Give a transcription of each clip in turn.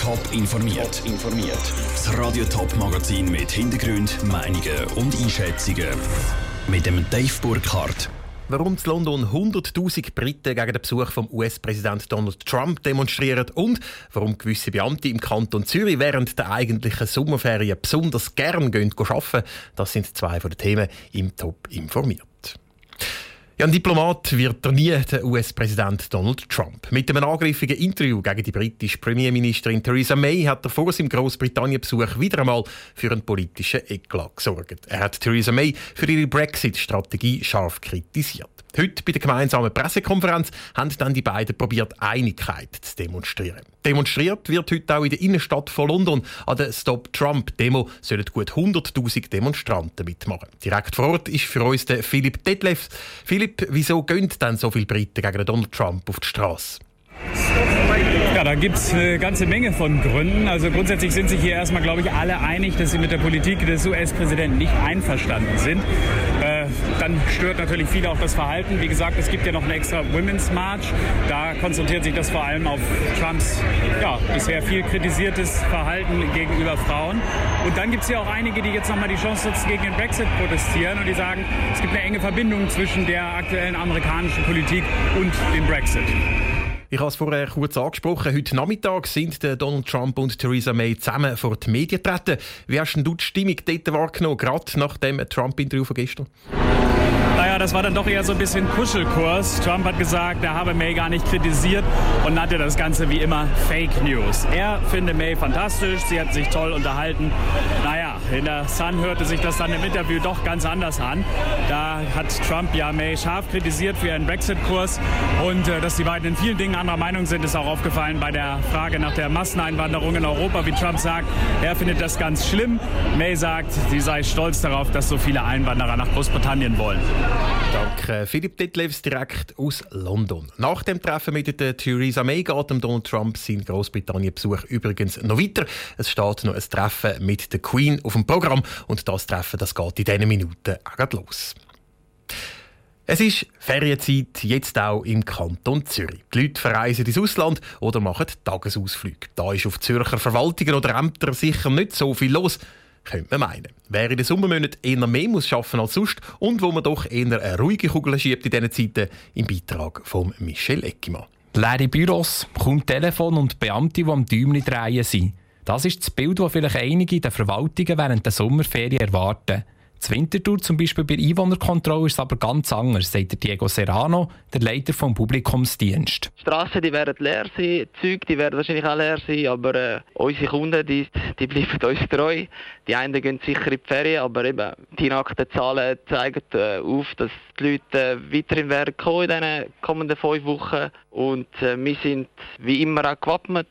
Top informiert. informiert. Das Radio Top Magazin mit Hintergrund, Meinungen und Einschätzungen mit dem Dave Burkhardt. Warum in London 100.000 Briten gegen den Besuch vom US-Präsident Donald Trump demonstrieren und warum gewisse Beamte im Kanton Zürich während der eigentlichen Sommerferien besonders gern gehen arbeiten, das sind zwei von den Themen im Top informiert. Ja, ein Diplomat wird er nie, der US-Präsident Donald Trump. Mit einem angriffigen Interview gegen die britische Premierministerin Theresa May hat er vor seinem Großbritannien-Besuch wieder einmal für einen politischen Eklat gesorgt. Er hat Theresa May für ihre Brexit-Strategie scharf kritisiert. Heute bei der gemeinsamen Pressekonferenz haben dann die beiden probiert, Einigkeit zu demonstrieren. Demonstriert wird heute auch in der Innenstadt von London. An der Stop Trump Demo sollen gut 100.000 Demonstranten mitmachen. Direkt vor Ort ist für uns der Philipp Detlefs. Philipp, wieso gehen denn so viele Briten gegen Donald Trump auf die Straße? Ja, da gibt es eine ganze Menge von Gründen. Also grundsätzlich sind sich hier erstmal, glaube ich, alle einig, dass sie mit der Politik des US-Präsidenten nicht einverstanden sind. Dann stört natürlich viele auch das Verhalten. Wie gesagt, es gibt ja noch eine extra Women's March. Da konzentriert sich das vor allem auf Trumps ja, bisher viel kritisiertes Verhalten gegenüber Frauen. Und dann gibt es ja auch einige, die jetzt nochmal die Chance nutzen, gegen den Brexit protestieren und die sagen, es gibt eine enge Verbindung zwischen der aktuellen amerikanischen Politik und dem Brexit. Ich habe es vorher kurz angesprochen. Heute Nachmittag sind Donald Trump und Theresa May zusammen vor die Medien getreten. Wie hast du die Stimmung dort wahrgenommen, gerade nach dem Trump-Interview von gestern? Naja, das war dann doch eher so ein bisschen Kuschelkurs. Trump hat gesagt, er habe May gar nicht kritisiert und nannte das Ganze wie immer Fake News. Er finde May fantastisch, sie hat sich toll unterhalten. Naja, in der Sun hörte sich das dann im Interview doch ganz anders an. Da hat Trump ja May scharf kritisiert für ihren Brexit-Kurs und äh, dass die beiden in vielen Dingen anderer Meinung sind, ist auch aufgefallen bei der Frage nach der Masseneinwanderung in Europa. Wie Trump sagt, er findet das ganz schlimm. May sagt, sie sei stolz darauf, dass so viele Einwanderer nach Großbritannien wollen. Danke. Philipp Detlevs direkt aus London. Nach dem Treffen mit der Theresa May geht Donald Trump sein Großbritannien-Besuch übrigens noch weiter. Es steht noch ein Treffen mit der Queen auf dem Programm und das Treffen das geht in diesen Minuten auch los. Es ist Ferienzeit, jetzt auch im Kanton Zürich. Die Leute verreisen ins Ausland oder machen Tagesausflüge. Da ist auf Zürcher Verwaltungen oder Ämtern sicher nicht so viel los, könnte man meinen. Wer in den Sommermonaten eher mehr muss arbeiten als sonst und wo man doch eher eine ruhige Kugel schiebt in diesen Zeiten, im Beitrag von Michel Eckimann. Leere Büros, kaum Telefon und Beamte, die am Däumchen drehen sind. Das ist das Bild, das vielleicht einige in den Verwaltungen während der Sommerferien erwarten. Winterthur zum Beispiel bei Einwohnerkontrolle ist aber ganz anders, sagt Diego Serrano, der Leiter vom Publikumsdienst. Die Strassen die werden leer sein, die Züge die werden wahrscheinlich auch leer sein, aber äh, unsere Kunden die, die bleiben uns treu. Die einen gehen sicher in die Ferien, aber eben die nackten Zahlen zeigen äh, auf, dass die Leute äh, weiterhin werden kommen in den kommenden fünf Wochen und äh, wir sind wie immer auch gewappnet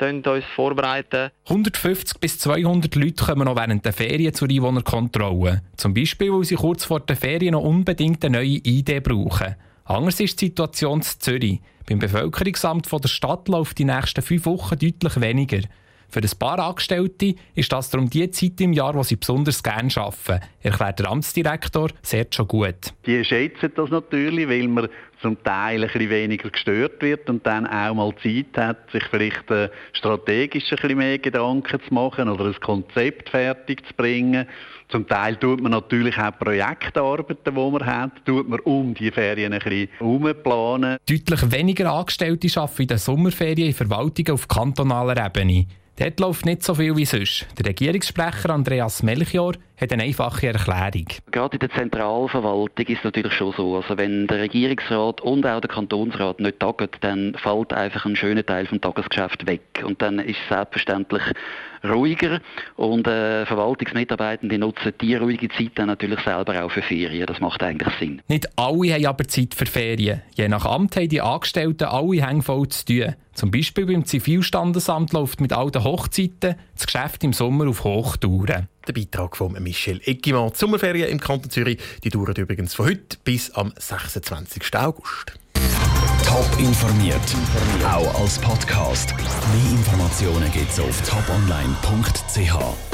uns vorbereiten. 150 bis 200 Leute kommen noch während der Ferien zur Einwohnerkontrolle. Zum Beispiel, weil sie kurz vor der Ferien noch unbedingt eine neue Idee brauchen. Anders ist die Situation in Zürich. Beim Bevölkerungsamt der Stadt läuft die nächsten fünf Wochen deutlich weniger. Für ein paar Angestellte ist das darum die Zeit im Jahr, wo sie besonders gerne arbeiten, erklärt der Amtsdirektor Sergio Gut. Die schätzen das natürlich, weil man zum Teil ein bisschen weniger gestört wird und dann auch mal Zeit hat, sich vielleicht äh, strategisch ein bisschen mehr Gedanken zu machen oder ein Konzept fertig zu bringen. Zum Teil tut man natürlich auch Projektarbeiten, die man hat, tut man um die Ferien ein bisschen umplanen. Deutlich weniger Angestellte arbeiten in den Sommerferien in Verwaltungen auf kantonaler Ebene. Dort läuft nicht so viel wie sonst. Der Regierungssprecher Andreas Melchior hat eine einfache Erklärung. Gerade in der Zentralverwaltung ist es natürlich schon so. Also wenn der Regierungsrat und auch der Kantonsrat nicht tagen, dann fällt einfach ein schöner Teil vom Tagesgeschäft weg. Und dann ist es selbstverständlich ruhiger und äh, Verwaltungsmitarbeitende nutzen die ruhige Zeit dann natürlich selber auch für Ferien. Das macht eigentlich Sinn. Nicht alle haben aber Zeit für Ferien. Je nach Amt haben die Angestellten alle hängvoll zu tun. Zum Beispiel beim Zivilstandesamt läuft mit all den Hochzeiten das Geschäft im Sommer auf Hochtouren. Der Beitrag von Michel Eggimann. Die Sommerferien im Kanton Zürich die dauern übrigens von heute bis am 26. August. Top informiert, auch als Podcast. Mehr Informationen gibt es auf toponline.ch.